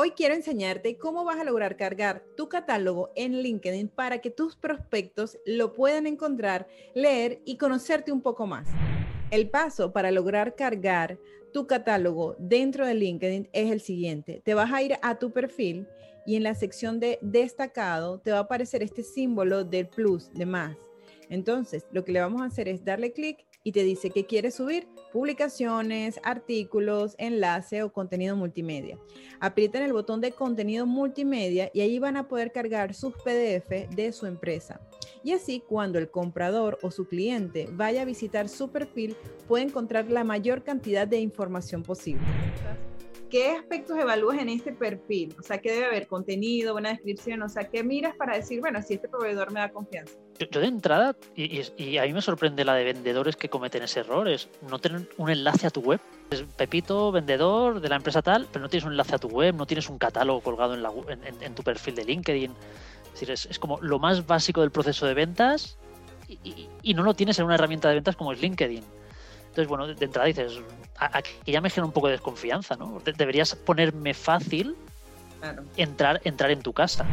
Hoy quiero enseñarte cómo vas a lograr cargar tu catálogo en LinkedIn para que tus prospectos lo puedan encontrar, leer y conocerte un poco más. El paso para lograr cargar tu catálogo dentro de LinkedIn es el siguiente. Te vas a ir a tu perfil y en la sección de destacado te va a aparecer este símbolo del plus, de más. Entonces, lo que le vamos a hacer es darle clic y te dice que quieres subir publicaciones, artículos, enlace o contenido multimedia. Aprieten el botón de contenido multimedia y ahí van a poder cargar sus PDF de su empresa. Y así cuando el comprador o su cliente vaya a visitar su perfil puede encontrar la mayor cantidad de información posible. ¿Qué aspectos evalúas en este perfil? O sea, ¿qué debe haber? Contenido, buena descripción, o sea, ¿qué miras para decir, bueno, si este proveedor me da confianza? Yo, de entrada, y, a mí me sorprende la de vendedores que cometen ese error, es no tener un enlace a tu web. Es Pepito, vendedor de la empresa tal, pero no tienes un enlace a tu web, no tienes un catálogo colgado en, la, en, tu perfil de LinkedIn. Es decir, es, como lo más básico del proceso de ventas y, y no lo tienes en una herramienta de ventas como es LinkedIn. Entonces, bueno, de entrada dices, que ya me genera un poco de desconfianza, ¿no? Deberías ponerme fácil entrar, entrar en tu casa.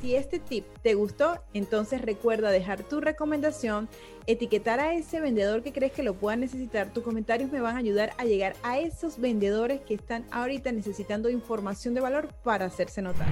Si este tip te gustó, entonces recuerda dejar tu recomendación, etiquetar a ese vendedor que crees que lo pueda necesitar. Tus comentarios me van a ayudar a llegar a esos vendedores que están ahorita necesitando información de valor para hacerse notar.